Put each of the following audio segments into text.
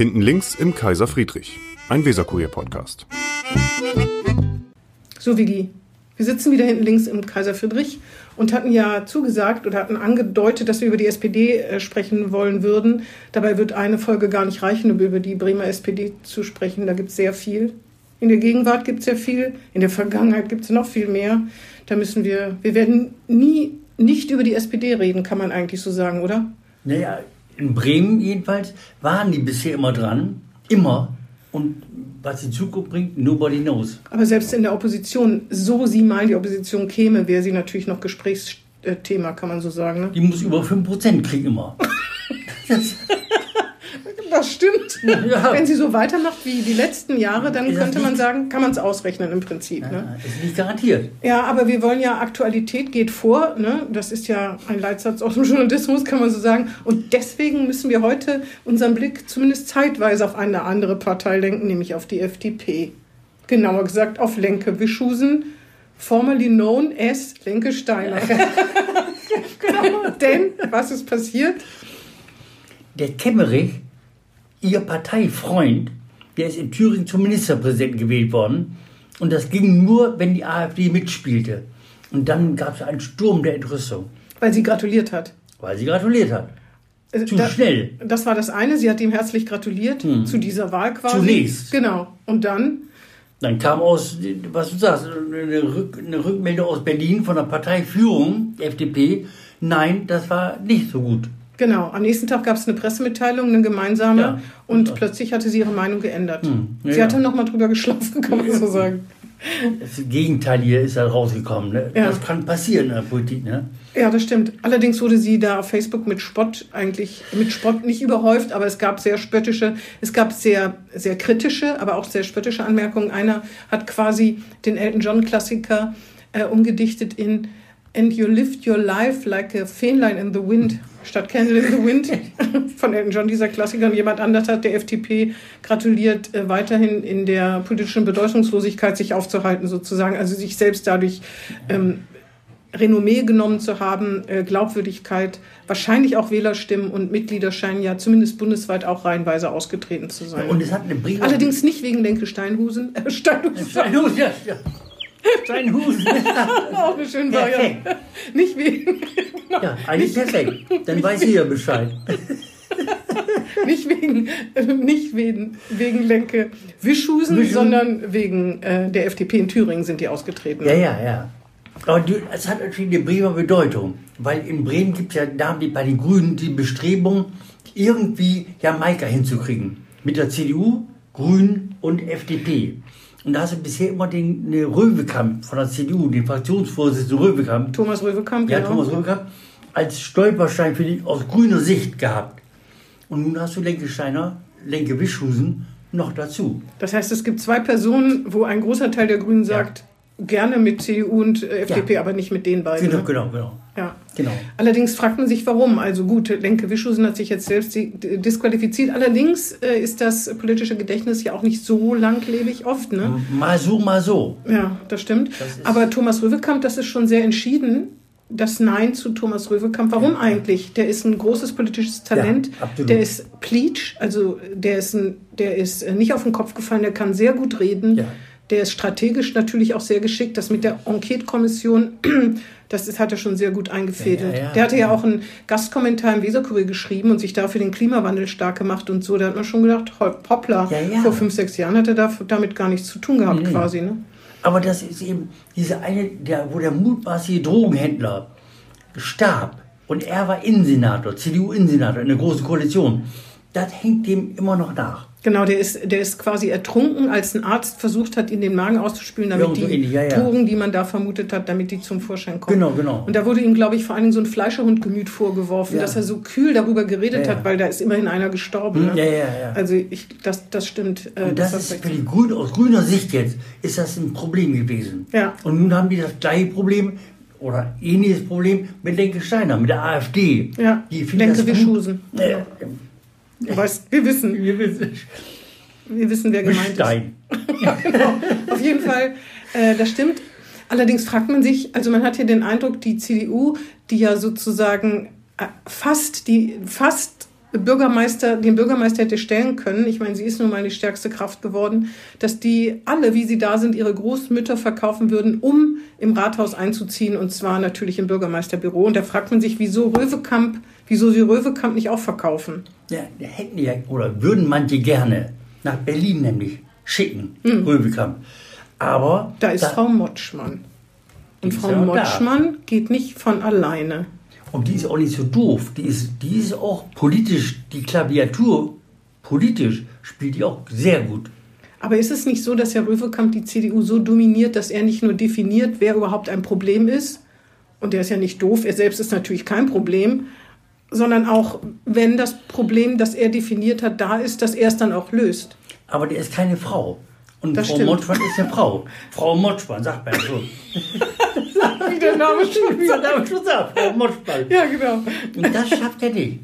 Hinten links im Kaiser Friedrich, ein Weserkurier-Podcast. So, Vigi, wir sitzen wieder hinten links im Kaiser Friedrich und hatten ja zugesagt oder hatten angedeutet, dass wir über die SPD äh, sprechen wollen würden. Dabei wird eine Folge gar nicht reichen, um über die Bremer SPD zu sprechen. Da gibt es sehr viel. In der Gegenwart gibt es sehr viel, in der Vergangenheit gibt es noch viel mehr. Da müssen wir, wir werden nie nicht über die SPD reden, kann man eigentlich so sagen, oder? Naja, in Bremen jedenfalls waren die bisher immer dran. Immer. Und was die Zukunft bringt, nobody knows. Aber selbst in der Opposition, so sie mal die Opposition käme, wäre sie natürlich noch Gesprächsthema, kann man so sagen. Ne? Die muss über 5% kriegen immer. das, stimmt. Ja. Wenn sie so weitermacht wie die letzten Jahre, dann könnte man sagen, kann man es ausrechnen im Prinzip. Ja, ne? Ist nicht garantiert. Ja, aber wir wollen ja, Aktualität geht vor. Ne? Das ist ja ein Leitsatz aus dem Journalismus, kann man so sagen. Und deswegen müssen wir heute unseren Blick zumindest zeitweise auf eine andere Partei lenken, nämlich auf die FDP. Genauer gesagt auf Lenke Wischusen, formerly known as Lenke Steiner. genau. Denn, was ist passiert? Der Kemmerich ihr Parteifreund, der ist in Thüringen zum Ministerpräsidenten gewählt worden. Und das ging nur, wenn die AfD mitspielte. Und dann gab es einen Sturm der Entrüstung. Weil sie gratuliert hat. Weil sie gratuliert hat. Äh, zu da, schnell. Das war das eine. Sie hat ihm herzlich gratuliert hm. zu dieser Wahl quasi. Zunächst. Genau. Und dann? Dann kam aus, was du sagst, eine, Rück, eine Rückmeldung aus Berlin von der Parteiführung, FDP. Nein, das war nicht so gut. Genau, am nächsten Tag gab es eine Pressemitteilung, eine gemeinsame, ja. und ja. plötzlich hatte sie ihre Meinung geändert. Hm. Ja, sie hatte nochmal drüber geschlafen, kann man so sagen. Das Gegenteil hier ist halt rausgekommen. Ne? Das kann passieren in der Politik. Ne? Ja, das stimmt. Allerdings wurde sie da auf Facebook mit Spott eigentlich, mit Spott nicht überhäuft, aber es gab sehr spöttische, es gab sehr, sehr kritische, aber auch sehr spöttische Anmerkungen. Einer hat quasi den Elton John Klassiker äh, umgedichtet in And you lived your life like a Fähnlein in the wind statt Candle in the Wind von Elton John, dieser Klassiker. Und jemand anders hat der FDP gratuliert, äh, weiterhin in der politischen Bedeutungslosigkeit sich aufzuhalten, sozusagen. Also sich selbst dadurch ähm, Renommee genommen zu haben, äh, Glaubwürdigkeit, wahrscheinlich auch Wählerstimmen und Mitglieder scheinen ja zumindest bundesweit auch reihenweise ausgetreten zu sein. Und es hat eine Brief Allerdings nicht wegen Lenke Steinhusen. Äh, Steinhusen. Steinhusen, ja, ja. Steinhusen. auch eine schöne Variante. Nicht wegen. Ja, eigentlich perfekt. Dann weiß ich ja Bescheid. nicht wegen, nicht wegen, wegen Lenke Wischhusen, Wischhusen, sondern wegen äh, der FDP in Thüringen sind die ausgetreten. Ja, ja, ja. Aber es hat natürlich eine Bremer Bedeutung, weil in Bremen gibt es ja da die, bei den Grünen die Bestrebung, irgendwie Jamaika hinzukriegen. Mit der CDU, Grünen und FDP. Und da hast du bisher immer den Röwekamp von der CDU, den Fraktionsvorsitzenden Röwekamp. Thomas Röwekamp, ja. Thomas Röwekamp, als Stolperstein für dich aus grüner Sicht gehabt. Und nun hast du Lenke Steiner, Lenke Wischhusen noch dazu. Das heißt, es gibt zwei Personen, wo ein großer Teil der Grünen sagt, ja. gerne mit CDU und äh, FDP, ja. aber nicht mit den beiden. Genau, ne? genau, genau. Ja. genau. Allerdings fragt man sich, warum. Also gut, Lenke Wischhusen hat sich jetzt selbst disqualifiziert. Allerdings äh, ist das politische Gedächtnis ja auch nicht so langlebig oft. Ne? Mal so, mal so. Ja, das stimmt. Das aber Thomas Röwekamp, das ist schon sehr entschieden das Nein zu Thomas Röwekamp. Warum ja. eigentlich? Der ist ein großes politisches Talent. Ja, der ist Pleach, also der ist, ein, der ist äh, nicht auf den Kopf gefallen, der kann sehr gut reden. Ja. Der ist strategisch natürlich auch sehr geschickt. Das mit der Enquete-Kommission, das ist, hat er schon sehr gut eingefädelt. Ja, ja, der hatte ja auch einen Gastkommentar im Weserkurier geschrieben und sich dafür den Klimawandel stark gemacht und so. Da hat man schon gedacht, hoppla, vor fünf, sechs Jahren hat er damit gar nichts zu tun gehabt mhm. quasi. Ne? Aber das ist eben diese eine, der, wo der mutmaßliche Drogenhändler starb und er war Innensenator, CDU-Innensenator in der Großen Koalition. Das hängt dem immer noch nach. Genau, der ist, der ist quasi ertrunken, als ein Arzt versucht hat, ihn den Magen auszuspülen, damit die ähnlich, ja, ja. Drogen, die man da vermutet hat, damit die zum Vorschein kommen. Genau, genau. Und da wurde ihm, glaube ich, vor allen Dingen so ein Fleischerhundgemüt vorgeworfen, ja. dass er so kühl darüber geredet hat, weil da ist immerhin einer gestorben. Ne? Ja, ja, ja. Also ich, das, das stimmt. Äh, Und das, das ist für die Grünen, aus grüner Sicht jetzt, ist das ein Problem gewesen. Ja. Und nun haben die das gleiche Problem oder ähnliches Problem mit Lenke Steiner, mit der AfD. Ja, die Lenke Wischusen. Äh, Du weißt, wir wissen. Wir wissen. Wir wissen, wer gemeint Stein. ist. ja, genau. Auf jeden Fall, äh, das stimmt. Allerdings fragt man sich, also man hat hier den Eindruck, die CDU, die ja sozusagen äh, fast die fast Bürgermeister, den Bürgermeister hätte stellen können, ich meine, sie ist nun mal die stärkste Kraft geworden, dass die alle, wie sie da sind, ihre Großmütter verkaufen würden, um im Rathaus einzuziehen und zwar natürlich im Bürgermeisterbüro. Und da fragt man sich, wieso Röwekamp, wieso sie Röwekamp nicht auch verkaufen? Ja, hätten die ja, oder würden manche gerne nach Berlin nämlich schicken, mhm. Röwekamp. Aber. Da ist da, Frau Motschmann. Und Frau Motschmann da. geht nicht von alleine. Und die ist auch nicht so doof. Die ist, die ist auch politisch, die Klaviatur politisch spielt die auch sehr gut. Aber ist es nicht so, dass Herr Röwekamp die CDU so dominiert, dass er nicht nur definiert, wer überhaupt ein Problem ist? Und der ist ja nicht doof, er selbst ist natürlich kein Problem, sondern auch, wenn das Problem, das er definiert hat, da ist, dass er es dann auch löst. Aber der ist keine Frau. Und das Frau stimmt. Motschmann ist eine Frau. Frau Motschmann, sagt man so. Wie der Name schon Wie der Name schon sagt, Frau Motschmann. Ja, genau. Und das schafft er nicht.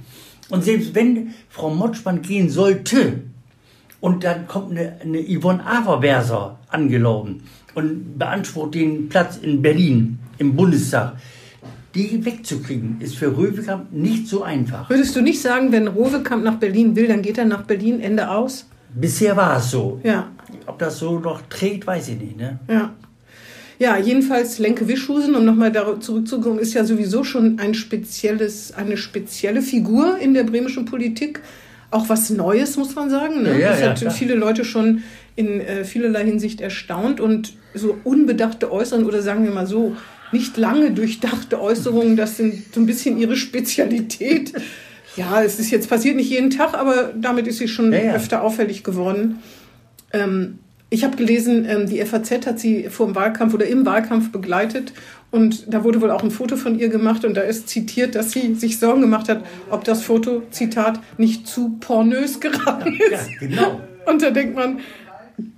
Und selbst wenn Frau Motschmann gehen sollte, und dann kommt eine, eine Yvonne Averwerser angelaufen und beansprucht den Platz in Berlin im Bundestag, die wegzukriegen, ist für Röwekamp nicht so einfach. Würdest du nicht sagen, wenn Röwekamp nach Berlin will, dann geht er nach Berlin, Ende aus? Bisher war es so. Ja. Ob das so noch trägt, weiß ich nicht. Ne? Ja. Ja, jedenfalls Lenke Wischhusen, um nochmal zurückzukommen, ist ja sowieso schon ein spezielles, eine spezielle Figur in der bremischen Politik. Auch was Neues, muss man sagen. Ne? Ja, das ja, hat klar. viele Leute schon in äh, vielerlei Hinsicht erstaunt und so unbedachte Äußerungen oder sagen wir mal so, nicht lange durchdachte Äußerungen, das sind so ein bisschen ihre Spezialität. Ja, es ist jetzt passiert nicht jeden Tag, aber damit ist sie schon ja, ja. öfter auffällig geworden. Ähm, ich habe gelesen, ähm, die FAZ hat sie vor dem Wahlkampf oder im Wahlkampf begleitet und da wurde wohl auch ein Foto von ihr gemacht und da ist zitiert, dass sie sich Sorgen gemacht hat, ob das Foto, Zitat, nicht zu pornös geraten ist. Ja, genau. Und da denkt man,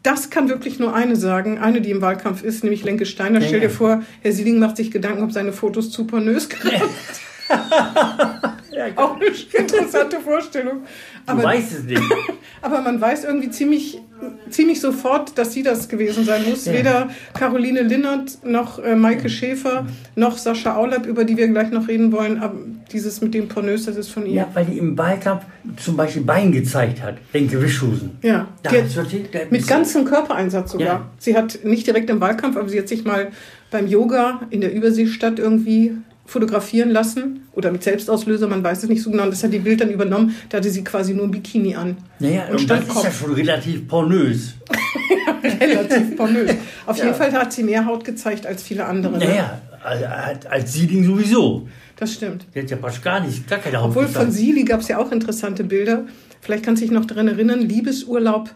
das kann wirklich nur eine sagen, eine, die im Wahlkampf ist, nämlich Lenke Steiner. Stell dir vor, Herr Sieling macht sich Gedanken, ob seine Fotos zu pornös geraten Auch eine interessante Vorstellung. Aber, du weißt es nicht. aber man weiß irgendwie ziemlich, ziemlich sofort, dass sie das gewesen sein muss. Ja. Weder Caroline Linnert noch äh, Maike Schäfer noch Sascha Aulab, über die wir gleich noch reden wollen. Aber dieses mit dem Pornös, das ist von ihr. Ja, weil die im Wahlkampf zum Beispiel Bein gezeigt hat, den Gewischhusen. Ja, da hat, mit ganzem Körpereinsatz sogar. Ja. Sie hat nicht direkt im Wahlkampf, aber sie hat sich mal beim Yoga in der Überseestadt irgendwie fotografieren lassen oder mit Selbstauslöser, man weiß es nicht so genau. Und das hat die Bild dann übernommen. Da hatte sie quasi nur ein Bikini an. Naja, und, und das ist ja schon relativ pornös. relativ pornös. Auf ja. jeden Fall hat sie mehr Haut gezeigt als viele andere. Ne? Naja, als, als Sieling sowieso. Das stimmt. Die hat ja fast gar nicht, gar keine Haut Obwohl gezeigt. von Sili gab es ja auch interessante Bilder. Vielleicht kannst du dich noch daran erinnern, Liebesurlaub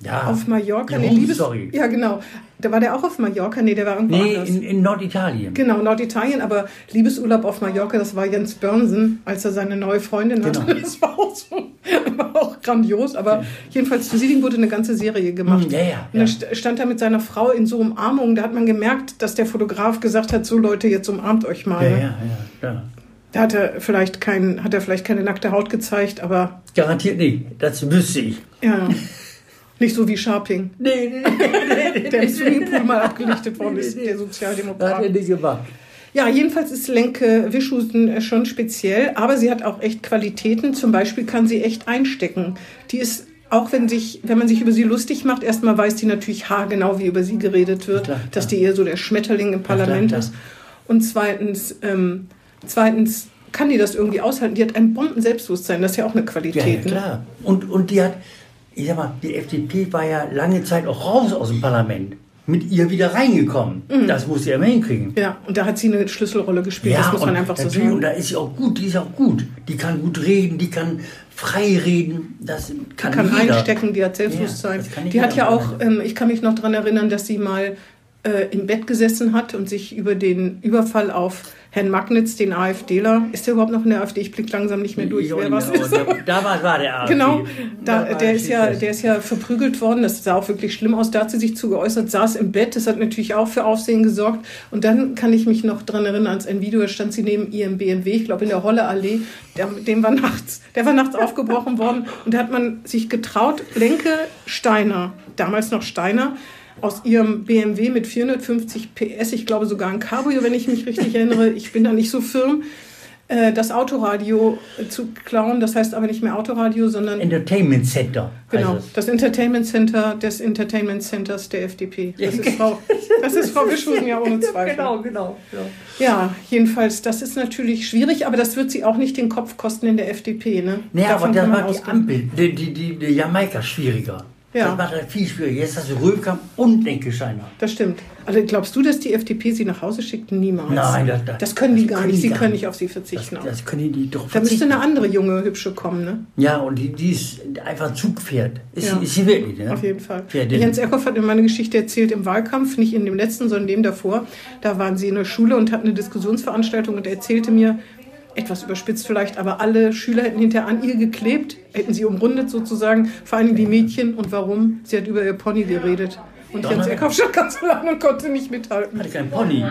ja, auf Mallorca. Nee, Liebes Story. Ja, genau. Da war der auch auf Mallorca. Nee, der war irgendwo nee, anders. In, in Norditalien. Genau, Norditalien. Aber Liebesurlaub auf Mallorca, das war Jens Börnsen, als er seine neue Freundin hatte. Genau. Das war auch, so, war auch grandios. Aber ja. jedenfalls zu Sieling wurde eine ganze Serie gemacht. Mm, ja, ja, Und da stand er mit seiner Frau in so Umarmung. Da hat man gemerkt, dass der Fotograf gesagt hat, so Leute, jetzt umarmt euch mal. Ja, ne? ja, ja. ja. Da hat er, vielleicht kein, hat er vielleicht keine nackte Haut gezeigt, aber... Garantiert nicht. Das wüsste ich. Ja. Nicht so wie Sharping. Nee, nee, nee. nee der im Swimmingpool mal abgelichtet worden ist, der Sozialdemokrat. Hat er nicht gemacht. Ja, jedenfalls ist Lenke Wischhusen äh, schon speziell, aber sie hat auch echt Qualitäten. Zum Beispiel kann sie echt einstecken. Die ist, auch wenn, sich, wenn man sich über sie lustig macht, erstmal weiß die natürlich haargenau, wie über sie geredet wird, klar, klar. dass die eher so der Schmetterling im Parlament klar, ist. Und zweitens, ähm, zweitens kann die das irgendwie aushalten. Die hat ein Bomben-Selbstbewusstsein, das ist ja auch eine Qualität. Ja, ja ne? klar. Ne? Und, und die hat ich sag mal, die FDP war ja lange Zeit auch raus aus dem Parlament. Mit ihr wieder reingekommen. Mhm. Das muss sie immer hinkriegen. Ja, und da hat sie eine Schlüsselrolle gespielt, ja, das muss man einfach so sagen. Und da ist sie auch gut, die ist auch gut. Die kann gut reden, die kann frei reden. Das kann, die kann jeder. einstecken, die hat Selbstbewusstsein. Ja, die hat ja auch, ähm, ich kann mich noch daran erinnern, dass sie mal äh, im Bett gesessen hat und sich über den Überfall auf Herrn Magnitz, den AfDler. Ist der überhaupt noch in der AfD? Ich blicke langsam nicht mehr durch, wer was ist. Da war, war der AfD. Genau, da, der, ist ja, der ist ja verprügelt worden. Das sah auch wirklich schlimm aus. Da hat sie sich zu geäußert, saß im Bett. Das hat natürlich auch für Aufsehen gesorgt. Und dann kann ich mich noch daran erinnern, als ein Video stand sie neben ihrem BMW, ich glaube in der Holle Allee. Der, dem war nachts, der war nachts aufgebrochen worden. Und da hat man sich getraut, Lenke Steiner, damals noch Steiner, aus ihrem BMW mit 450 PS, ich glaube sogar ein Cabrio, wenn ich mich richtig erinnere, ich bin da nicht so firm, äh, das Autoradio äh, zu klauen. Das heißt aber nicht mehr Autoradio, sondern Entertainment Center. genau das Entertainment Center des Entertainment Centers der FDP. Das ist Frau, das ist Frau Wischhusen ja ohne Zweifel. Genau, genau. Ja. Ja, jedenfalls, das ist natürlich schwierig, aber das wird sie auch nicht den Kopf kosten in der FDP. Ne? Naja, aber Davon da kann man war die. Ampel, die, die, die, die Jamaika schwieriger. Ja. Das war da viel schwieriger. Jetzt hast du Röbkamp und Denkescheiner. Das stimmt. Also glaubst du, dass die FDP sie nach Hause schickt? Niemals. Nein, das- das- das können die das gar können nicht. die Sie können nicht. nicht auf sie Das, verzichten. das können die doch da müsste eine andere junge, hübsche kommen, ne? Ja, und die, die ist einfach Zugpferd. Ist, Ja. sie, ist sie wirklich, ne? Auf jeden Fall. Pferdin. Jens Eckhoff hat mir meine Geschichte erzählt im Wahlkampf, nicht in dem letzten, sondern dem davor. Da waren sie in der Schule und hatten eine Diskussionsveranstaltung und er erzählte mir, etwas überspitzt vielleicht, aber alle Schüler hätten hinterher an ihr geklebt, hätten sie umrundet sozusagen, vor allem die Mädchen. Und warum? Sie hat über ihr Pony geredet. Und Jens Donnerwetter. Eckhoff stand ganz lange und konnte nicht mithalten. Hatte kein Pony.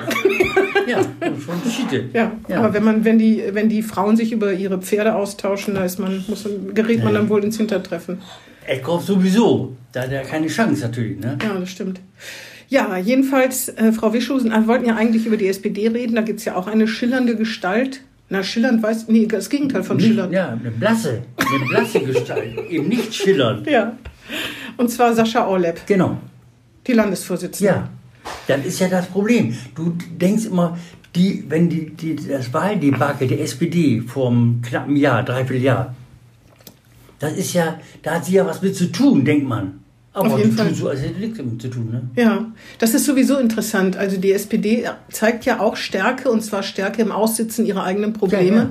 ja, schon Schiete. Ja, aber wenn man, wenn die, wenn die Frauen sich über ihre Pferde austauschen, da ist man, muss, gerät man Ja. dann wohl ins Hintertreffen. Eckhoff sowieso. Da hat er keine Chance natürlich, ne? Ja, das stimmt. Ja, jedenfalls, äh, Frau Wischhusen, wir wollten ja eigentlich über die SPD reden. Da gibt es ja auch eine schillernde Gestalt. Na, schillernd weiß, nee, das Gegenteil von Nicht, schillernd. ja, eine blasse, eine blasse Gestalt. Eben nicht schillernd. Ja. Und zwar Sascha Orlep, Genau. die Landesvorsitzende. Ja, das ist ja das Problem. Du denkst immer, die, wenn die, die, das Wahldebakel der SPD vor einem knappen Jahr, dreiviertel Jahr, das ist ja, da hat sie ja was mit zu tun, denkt man. Aber Auf jeden Fall. so, als hätte nichts damit zu tun, ne? Ja, das ist sowieso interessant. Also die SPD zeigt ja auch Stärke und zwar Stärke im Aussitzen ihrer eigenen Probleme. Ja, ja.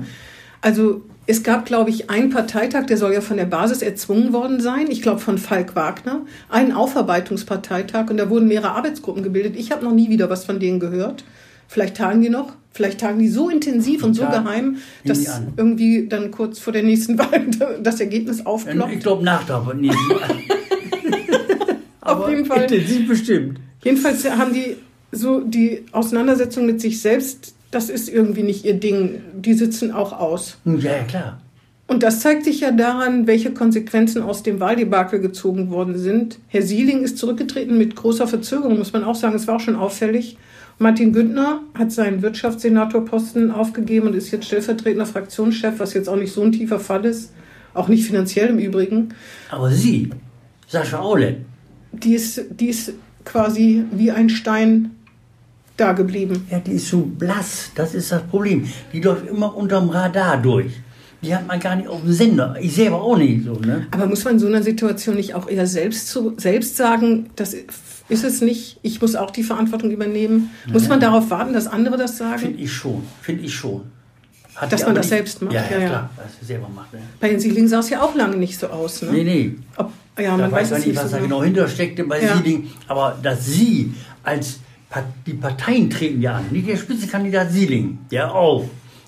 Also es gab, glaube ich, einen Parteitag, der soll ja von der Basis erzwungen worden sein. Ich glaube von Falk Wagner. Einen Aufarbeitungsparteitag und da wurden mehrere Arbeitsgruppen gebildet. Ich habe noch nie wieder was von denen gehört. Vielleicht tagen die noch. Vielleicht tagen die so intensiv und so tagen. geheim, dass irgendwie dann kurz vor der nächsten Wahl das Ergebnis aufploppt. Ich glaube nach der. Auf jeden Fall. Intensiv bestimmt. Jedenfalls haben die so die Auseinandersetzung mit sich selbst, das ist irgendwie nicht ihr Ding. Die sitzen auch aus. Ja, klar. Und das zeigt sich ja daran, welche Konsequenzen aus dem Wahldebakel gezogen worden sind. Herr Sieling ist zurückgetreten mit großer Verzögerung, muss man auch sagen. Es war auch schon auffällig. Martin Güttner hat seinen Wirtschaftssenatorposten aufgegeben und ist jetzt stellvertretender Fraktionschef, was jetzt auch nicht so ein tiefer Fall ist. Auch nicht finanziell im Übrigen. Aber sie, Sascha Aule, Die ist, die ist quasi wie ein Stein da geblieben. ja, die ist so blass. Das ist das Problem. Die läuft immer unterm Radar durch. Die hat man gar nicht auf dem Sender. Ich selber auch nicht so, ne? Aber muss man in so einer Situation nicht auch eher selbst, zu, selbst sagen, das ist es nicht, ich muss auch die Verantwortung übernehmen? Muss man darauf warten, dass andere das sagen? Finde ich schon. Finde ich schon. Hat Dass man das selbst macht? Ja, ja, Ja, klar. Sie selber macht, ne? Bei den Sieling sah es ja auch lange nicht so aus. Ne? Nee, nee. Ob, ja, Da man weiß weiß man es nicht, was so da genau hintersteckte bei Ja. Sieling. Aber dass sie als die Parteien treten ja an. Nicht der Spitzenkandidat Sieling, der auch.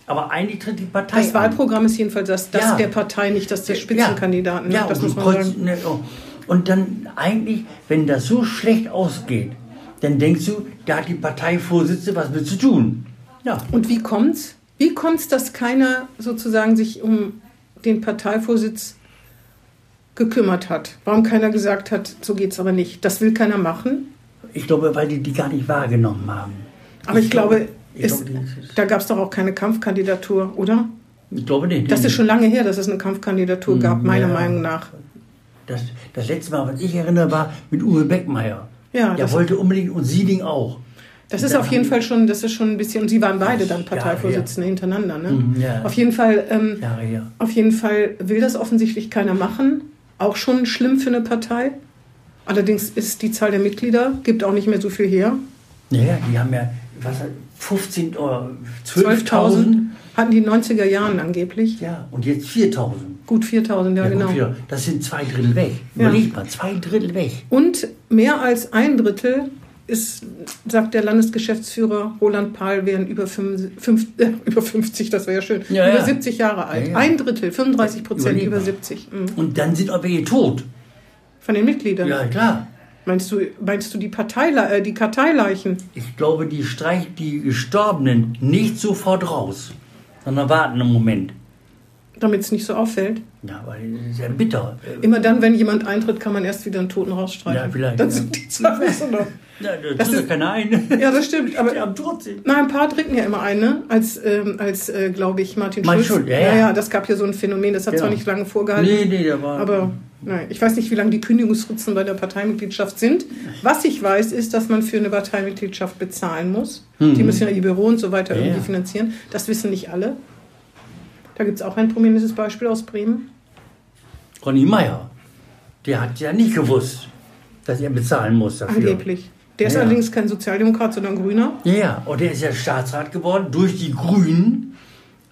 Aber eigentlich tritt die Partei Das an. Wahlprogramm ist jedenfalls das, das Ja. der Partei, nicht das der Spitzenkandidaten. Ja, ne? das und muss man kreuzt- sagen. ne, oh. Und dann eigentlich, wenn das so schlecht ausgeht, dann denkst du, da hat die Parteivorsitzende was mit zu tun. Ja. Und wie kommt's? Wie kommt's, dass keiner sozusagen sich um den Parteivorsitz gekümmert hat? Warum keiner gesagt hat, so geht's aber nicht? Das will keiner machen. Ich glaube, weil die die gar nicht wahrgenommen haben. Aber ich, glaube, ich, es, glaube, das ist- da gab es doch auch keine Kampfkandidatur, oder? ich glaube nicht. Das ist schon lange her, dass es eine Kampfkandidatur gab, meiner ja. Meinung nach. Das, das letzte Mal, was ich erinnere, war mit Uwe Beckmeier. Ja, Der wollte unbedingt und Sieling auch. Das ist auf jeden Fall schon, das ist schon ein bisschen, und sie waren beide dann Ja, Parteivorsitzende hintereinander. Ne? Mhm, ja. Auf jeden Fall, ähm, auf jeden Fall will das offensichtlich keiner machen. Auch schon schlimm für eine Partei. Allerdings ist die Zahl der Mitglieder, gibt auch nicht mehr so viel her. Naja, die haben ja was, 15 oder 12.000 12.000. hatten die in den 90er Jahren angeblich. Ja, und jetzt 4.000. Gut 4.000, ja, Ja, gut, genau. wieder. Das sind zwei Drittel weg. Ja. Überleg mal, zwei Drittel weg. Und mehr als ein Drittel ist, sagt der Landesgeschäftsführer Roland Pahl, wären über, 5, fünf, äh, über 50, das wäre ja schön, Ja, über ja. 70 Jahre alt. Ja. Ein Drittel, 35 Prozent über mal. 70 mhm. Und dann sind auch welche tot. von den Mitgliedern. Ja, klar. Meinst du, meinst du die, Parteile, äh, die Karteileichen? Ich glaube, die streicht die Gestorbenen nicht sofort raus, sondern warten einen Moment. damit es nicht so auffällt. Ja, aber das ist ja bitter. Immer dann, wenn jemand eintritt, kann man erst wieder einen Toten rausstreichen. Ja, vielleicht, Dann sind die Zahlen so noch. Ja, da Das ja ist- keiner ein. Ja, das stimmt. Aber haben trotzdem. Na, ein paar treten ja immer ein, ne? Als, ähm, als äh, glaube ich, Martin Martin Schulz. Schulz, ja, ja. ja, das gab hier so ein Phänomen, das hat zwar Genau. nicht lange vorgehalten, Nee, nee, der war. aber nein, ich weiß nicht, wie lange die Kündigungsfristen bei der Parteimitgliedschaft sind. Was ich weiß, ist, dass man für eine Parteimitgliedschaft bezahlen muss. Die müssen ja ihr Büro und so weiter. Ja, irgendwie ja. finanzieren. Das wissen nicht alle. Da gibt es auch ein prominentes Beispiel aus Bremen. Ronny Meier, der hat ja nicht gewusst, dass er bezahlen muss dafür. Angeblich. Der ist Ja. allerdings kein Sozialdemokrat, sondern Grüner. Ja, ja, und der ist ja Staatsrat geworden durch die Grünen,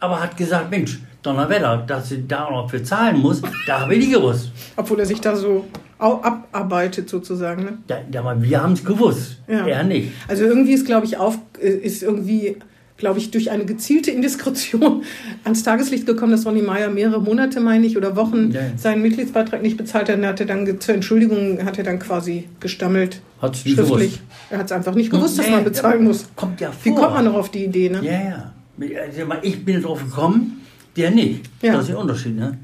aber hat gesagt, Mensch, Donnerwetter, dass sie da noch für zahlen muss, da habe ich nicht gewusst. Obwohl er sich da so abarbeitet sozusagen. Ne? Da, da, wir haben es gewusst, Ja. er nicht. Also irgendwie ist, glaube ich, auf, äh, ist irgendwie, glaube ich, durch eine gezielte Indiskretion ans Tageslicht gekommen, dass Ronny Meyer mehrere Monate, meine ich, oder Wochen Ja. seinen Mitgliedsbeitrag nicht bezahlt hat. Und hat er dann zur Entschuldigung hat er dann quasi gestammelt. Hat's nicht schriftlich. gewusst. Er hat es einfach nicht gewusst, dass Nee, man bezahlen muss. Kommt ja vor. Wie kommt man noch auf die Idee, ne? Ja, ja. Ich bin drauf gekommen, der nicht. Ja. Das ist der Unterschied, ne?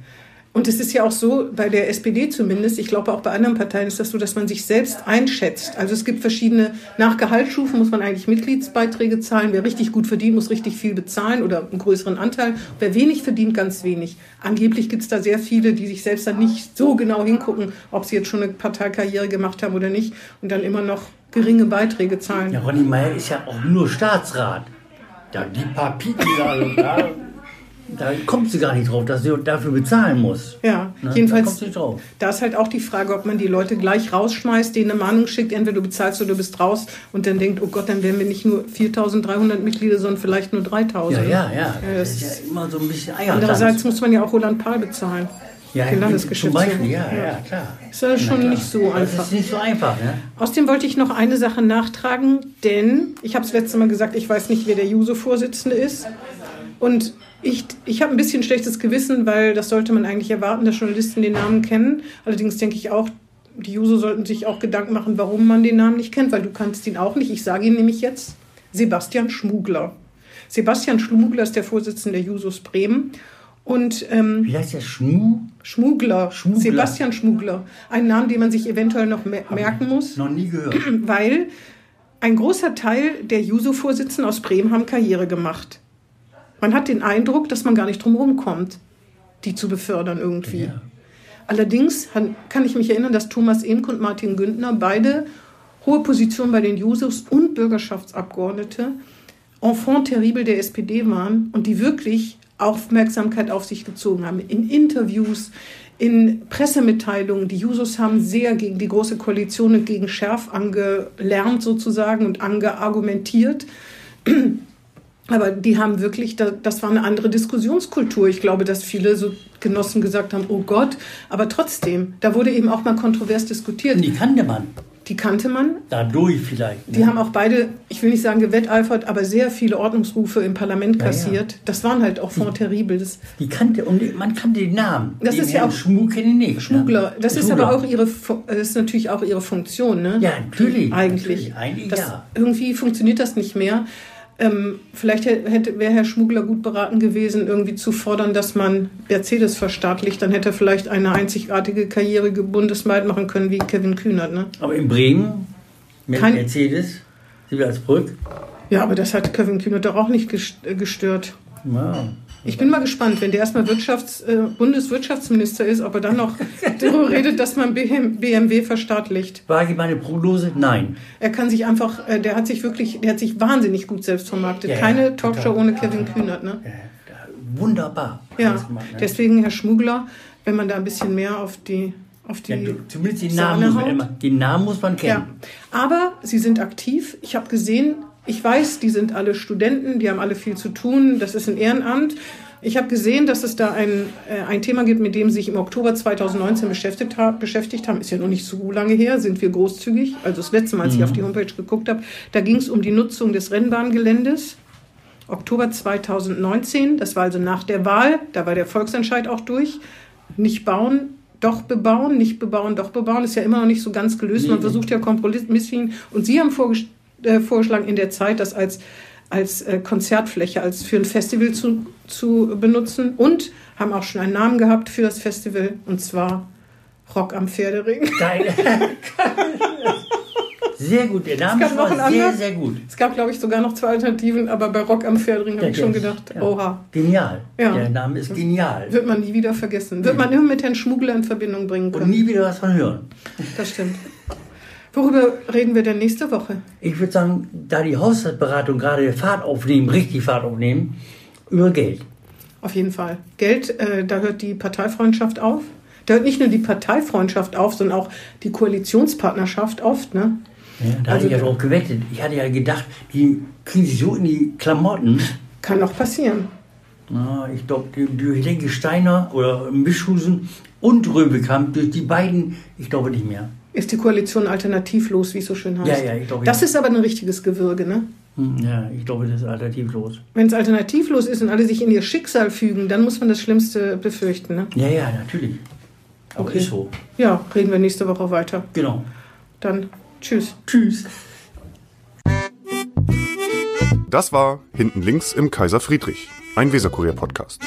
Und es ist ja auch so, bei der SPD zumindest, ich glaube auch bei anderen Parteien ist das so, dass man sich selbst einschätzt. Also es gibt verschiedene, nach Gehaltsstufen muss man eigentlich Mitgliedsbeiträge zahlen. Wer richtig gut verdient, muss richtig viel bezahlen oder einen größeren Anteil. Wer wenig verdient, ganz wenig. Angeblich gibt es da sehr viele, die sich selbst dann nicht so genau hingucken, ob sie jetzt schon eine Parteikarriere gemacht haben oder nicht und dann immer noch geringe Beiträge zahlen. Ja, Ronny Meier ist ja auch nur Staatsrat. Da die paar Piken da, da, da kommt sie gar nicht drauf, dass sie dafür bezahlen muss. Ja, Ne? Da jedenfalls, kommt sie nicht drauf. da ist halt auch die Frage, ob man die Leute gleich rausschmeißt, denen eine Mahnung schickt, entweder du bezahlst oder du bist raus und dann denkt, oh Gott, dann wären wir nicht nur 4.300 Mitglieder, sondern vielleicht nur 3.000. Ja, ja, ja. das Das ist ja immer so ein bisschen Andererseits Eiertanz. muss man ja auch Roland Pahl bezahlen. Ja, den zum Landesgeschäftsführer. Beispiel, ja, ja, klar. Ist ja schon klar. nicht so einfach. Das ist nicht so einfach, ne? Außerdem wollte ich noch eine Sache nachtragen, denn ich habe es letzte Mal gesagt, ich weiß nicht, wer der Juso-Vorsitzende ist. Und ich, ich habe ein bisschen schlechtes Gewissen, weil das sollte man eigentlich erwarten, dass Journalisten den Namen kennen. Allerdings denke ich auch, die Juso sollten sich auch Gedanken machen, warum man den Namen nicht kennt, weil du kannst ihn auch nicht. Ich sage ihn nämlich jetzt. Sebastian Schmugler. Sebastian Schmugler ist der Vorsitzende der Jusos Bremen. Und ähm, Wie heißt der Schmu? Schmugler, Schmugler. Sebastian Schmugler. Ein Name, den man sich eventuell noch mer merken muss Noch nie gehört. weil ein großer Teil der Juso-Vorsitzenden aus Bremen haben Karriere gemacht. Man hat den Eindruck, dass man gar nicht drum rumkommt, die zu befördern irgendwie. Ja. Allerdings kann ich mich erinnern, dass Thomas Emk und Martin Güntner beide hohe Positionen bei den Jusos und Bürgerschaftsabgeordnete Enfant terrible der SPD waren und die wirklich Aufmerksamkeit auf sich gezogen haben. In Interviews, in Pressemitteilungen. Die Jusos haben sehr gegen die Große Koalition und gegen Schärf angelernt sozusagen und angeargumentiert. Aber die haben wirklich, da- das war eine andere Diskussionskultur. Ich glaube, dass viele so Genossen gesagt haben, oh Gott, aber trotzdem, da wurde eben auch mal kontrovers diskutiert. Die kannte man. Die kannte man. Dadurch vielleicht. Die haben auch beide, ich will nicht sagen gewetteifert, aber sehr viele Ordnungsrufe im Parlament Ja, ja. kassiert. Das waren halt auch Fond terribles. Die kannte, und man kannte den Namen. Das den ist ja auch- Schmu kenne ich nicht. Schmuggler, das ist Schmuggler. aber auch ihre, das ist natürlich auch ihre Funktion, ne? Ja, natürlich, Eigentlich. natürlich. Eigentlich das, ja. Irgendwie funktioniert das nicht mehr. Ähm, vielleicht hätte, wäre Herr Schmuggler gut beraten gewesen, irgendwie zu fordern, dass man Mercedes verstaatlicht. Dann hätte er vielleicht eine einzigartige Karriere bundesweit machen können wie Kevin Kühnert, ne? Aber in Bremen mit Kein- Mercedes, Siebelsbrück. Ja, aber das hat Kevin Kühnert doch auch nicht gest- gestört. Ja. Ich bin mal gespannt, wenn der erstmal Wirtschafts-, äh, Bundeswirtschaftsminister ist, ob er dann noch darüber redet, dass man BM BMW verstaatlicht. Ich meine Prognose? Nein. Er kann sich einfach, äh, der hat sich wirklich, der hat sich wahnsinnig gut selbst vermarktet. Ja, ja, Keine Talkshow total. ohne Kevin Kühnert, ne? Ja, Wunderbar. Ja, gemacht, ne? deswegen Herr Schmuggler, wenn man da ein bisschen mehr auf die, auf die ja, zumindest den Namen, muss man immer, den Namen muss man kennen. Ja, aber sie sind aktiv. Ich habe gesehen, ich weiß, die sind alle Studenten, die haben alle viel zu tun. Das ist ein Ehrenamt. Ich habe gesehen, dass es da ein, äh, ein Thema gibt, mit dem sie sich im Oktober 2019 beschäftigt, ha beschäftigt haben. Ist ja noch nicht so lange her, sind wir großzügig. Also das letzte Mal, als ich auf die Homepage geguckt habe, da ging es um die Nutzung des Rennbahngeländes. Oktober 2019, das war also nach der Wahl, da war der Volksentscheid auch durch. Nicht bauen, doch bebauen, nicht bebauen, doch bebauen, ist ja immer noch nicht so ganz gelöst. Man Nee. versucht ja Kompromisslinien. Und Sie haben vorges- äh, vorgeschlagen in der Zeit, das als als äh, Konzertfläche, als für ein Festival zu, zu benutzen und haben auch schon einen Namen gehabt für das Festival und zwar Rock am Pferdering. Geil. Sehr gut, der Name Es gab noch war sehr, sehr gut. Es gab, glaube ich, sogar noch zwei Alternativen, aber bei Rock am Pferdering habe Ja, ich schon ist- gedacht, ja. oha, Genial. Ja. Der Name ist genial. wird man nie wieder vergessen. Wird man immer mit Herrn Schmuggler in Verbindung bringen Und können. nie wieder was von hören. Das stimmt. Worüber reden wir denn nächste Woche? Ich würde sagen, da die Haushaltsberatung gerade Fahrt aufnehmen, richtig Fahrt aufnehmen, über Geld. Auf jeden Fall. Geld, äh, da hört die Parteifreundschaft auf. Da hört nicht nur die Parteifreundschaft auf, sondern auch die Koalitionspartnerschaft oft. Ne? Ja, da Also hatte ich ja drauf gewettet. Ich hatte ja gedacht, die kriegen sich so in die Klamotten. Kann auch passieren. Na, ich glaube, durch Denke Steiner oder Mischhusen und Röbekamp, durch die beiden, ich glaube nicht mehr. Ist die Koalition alternativlos, wie es so schön heißt. Ja, ja, ich glaube, Das ja. ist aber ein richtiges Gewürge. Ne? Hm, Ja, ich glaube, das ist alternativlos. Wenn es alternativlos ist und alle sich in ihr Schicksal fügen, dann muss man das Schlimmste befürchten. Ne? Ja, ja, natürlich. Aber Okay. ist so. Ja, reden wir nächste Woche weiter. Genau. Dann tschüss. Tschüss. Das war Hinten links im Kaiser Friedrich, ein Weserkurier-Podcast.